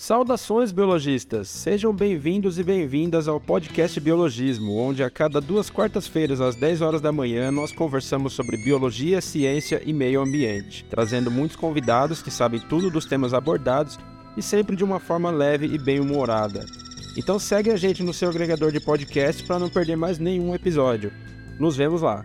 Saudações, biologistas! Sejam bem-vindos e bem-vindas ao podcast Biologismo, onde a cada duas quartas-feiras, às 10 horas da manhã, nós conversamos sobre biologia, ciência e meio ambiente, trazendo muitos convidados que sabem tudo dos temas abordados e sempre de uma forma leve e bem-humorada. Então segue a gente no seu agregador de podcast para não perder mais nenhum episódio. Nos vemos lá!